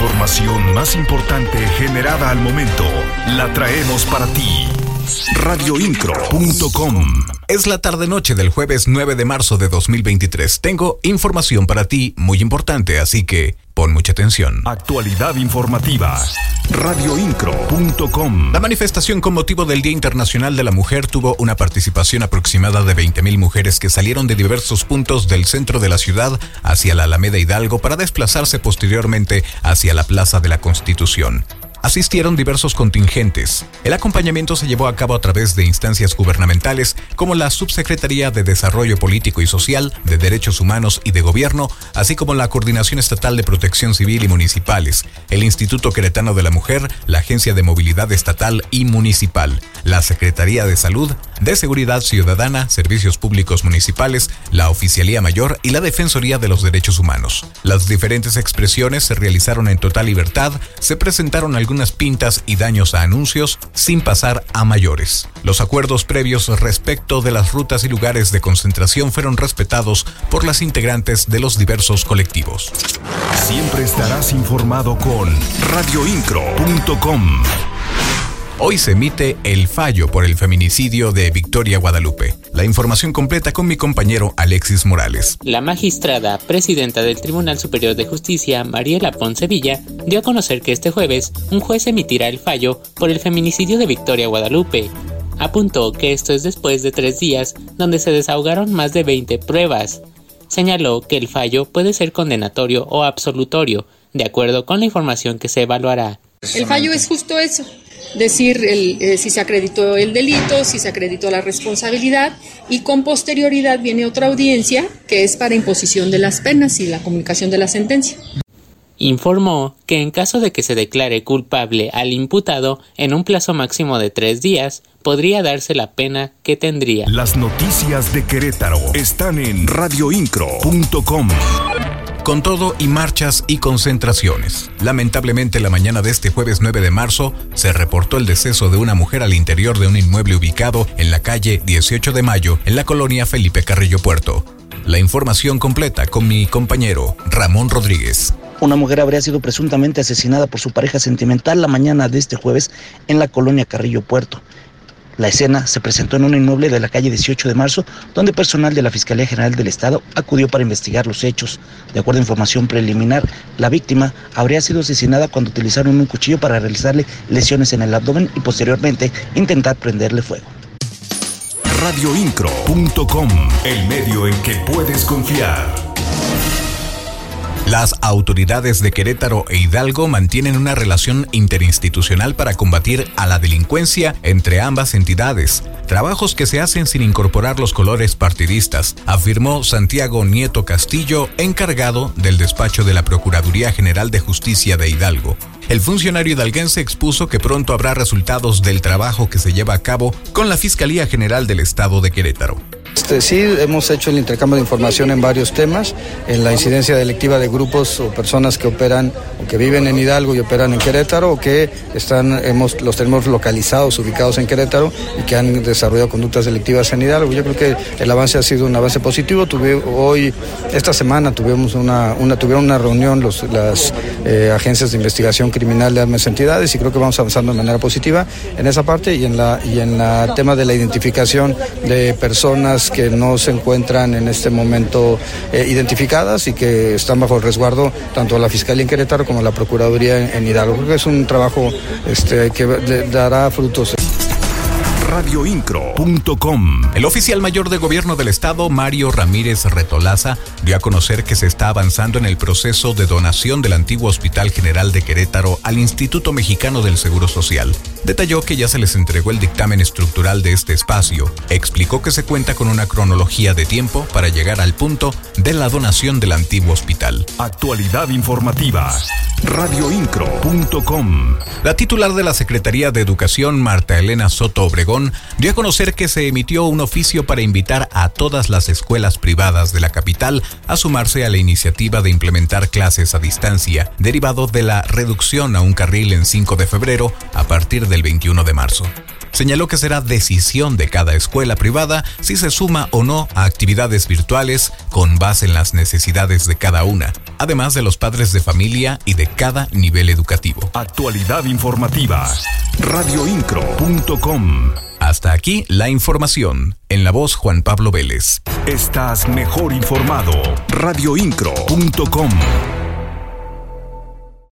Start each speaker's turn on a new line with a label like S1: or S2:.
S1: información más importante generada al momento la traemos para ti. Radioincro.com
S2: Es la tarde-noche del jueves 9 de marzo de 2023. Tengo información para ti muy importante, así que pon mucha atención.
S1: Actualidad informativa. Radioincro.com
S2: La manifestación con motivo del Día Internacional de la Mujer tuvo una participación aproximada de 20.000 mujeres que salieron de diversos puntos del centro de la ciudad hacia la Alameda Hidalgo para desplazarse posteriormente hacia la Plaza de la Constitución asistieron diversos contingentes. El acompañamiento se llevó a cabo a través de instancias gubernamentales como la Subsecretaría de Desarrollo Político y Social, de Derechos Humanos y de Gobierno, así como la Coordinación Estatal de Protección Civil y Municipales, el Instituto Queretano de la Mujer, la Agencia de Movilidad Estatal y Municipal, la Secretaría de Salud, de Seguridad Ciudadana, Servicios Públicos Municipales, la Oficialía Mayor y la Defensoría de los Derechos Humanos. Las diferentes expresiones se realizaron en total libertad, se presentaron algunas pintas y daños a anuncios sin pasar a mayores. Los acuerdos previos respecto de las rutas y lugares de concentración fueron respetados por las integrantes de los diversos colectivos.
S1: Siempre estarás informado con radioincro.com.
S2: Hoy se emite el fallo por el feminicidio de Victoria Guadalupe. La información completa con mi compañero Alexis Morales.
S3: La magistrada presidenta del Tribunal Superior de Justicia, Mariela Poncevilla, dio a conocer que este jueves un juez emitirá el fallo por el feminicidio de Victoria Guadalupe. Apuntó que esto es después de tres días donde se desahogaron más de 20 pruebas. Señaló que el fallo puede ser condenatorio o absolutorio, de acuerdo con la información que se evaluará.
S4: El fallo es justo eso, decir eh, si se acreditó el delito, si se acreditó la responsabilidad y con posterioridad viene otra audiencia que es para imposición de las penas y la comunicación de la sentencia.
S3: Informó que en caso de que se declare culpable al imputado en un plazo máximo de tres días, podría darse la pena que tendría.
S1: Las noticias de Querétaro están en radioincro.com
S2: con todo y marchas y concentraciones. Lamentablemente la mañana de este jueves 9 de marzo se reportó el deceso de una mujer al interior de un inmueble ubicado en la calle 18 de Mayo, en la colonia Felipe Carrillo Puerto. La información completa con mi compañero Ramón Rodríguez.
S5: Una mujer habría sido presuntamente asesinada por su pareja sentimental la mañana de este jueves en la colonia Carrillo Puerto. La escena se presentó en un inmueble de la calle 18 de marzo, donde personal de la Fiscalía General del Estado acudió para investigar los hechos. De acuerdo a información preliminar, la víctima habría sido asesinada cuando utilizaron un cuchillo para realizarle lesiones en el abdomen y posteriormente intentar prenderle fuego.
S1: Radioincro.com, el medio en que puedes confiar.
S2: Las autoridades de Querétaro e Hidalgo mantienen una relación interinstitucional para combatir a la delincuencia entre ambas entidades, trabajos que se hacen sin incorporar los colores partidistas, afirmó Santiago Nieto Castillo, encargado del despacho de la Procuraduría General de Justicia de Hidalgo. El funcionario hidalguense expuso que pronto habrá resultados del trabajo que se lleva a cabo con la Fiscalía General del Estado de Querétaro.
S6: Este, sí, hemos hecho el intercambio de información en varios temas, en la incidencia delictiva de grupos o personas que operan o que viven en Hidalgo y operan en Querétaro o que están, hemos, los tenemos localizados, ubicados en Querétaro y que han desarrollado conductas delictivas en Hidalgo. Yo creo que el avance ha sido un avance positivo. Tuve, hoy, esta semana tuvimos una, una, tuvieron una reunión los, las eh, agencias de investigación criminal de ambas entidades y creo que vamos avanzando de manera positiva en esa parte y en la y en la tema de la identificación de personas que no se encuentran en este momento eh, identificadas y que están bajo el resguardo tanto la Fiscalía en Querétaro como la Procuraduría en, Hidalgo. Creo que es un trabajo este, que dará frutos
S1: radioincro.com.
S2: El oficial mayor de gobierno del estado, Mario Ramírez Retolaza, dio a conocer que se está avanzando en el proceso de donación del antiguo Hospital General de Querétaro al Instituto Mexicano del Seguro Social. Detalló que ya se les entregó el dictamen estructural de este espacio. Explicó que se cuenta con una cronología de tiempo para llegar al punto de la donación del antiguo hospital.
S1: Actualidad informativa. Radioincro.com.
S2: La titular de la Secretaría de Educación, Marta Elena Soto Obregón, dio a conocer que se emitió un oficio para invitar a todas las escuelas privadas de la capital a sumarse a la iniciativa de implementar clases a distancia, derivado de la reducción a un carril en 5 de febrero a partir del 21 de marzo. Señaló que será decisión de cada escuela privada si se suma o no a actividades virtuales con base en las necesidades de cada una, además de los padres de familia y de cada nivel educativo.
S1: Actualidad informativa. Radioincro.com.
S2: Hasta aquí la información. En la voz Juan Pablo Vélez.
S1: Estás mejor informado. Radioincro.com.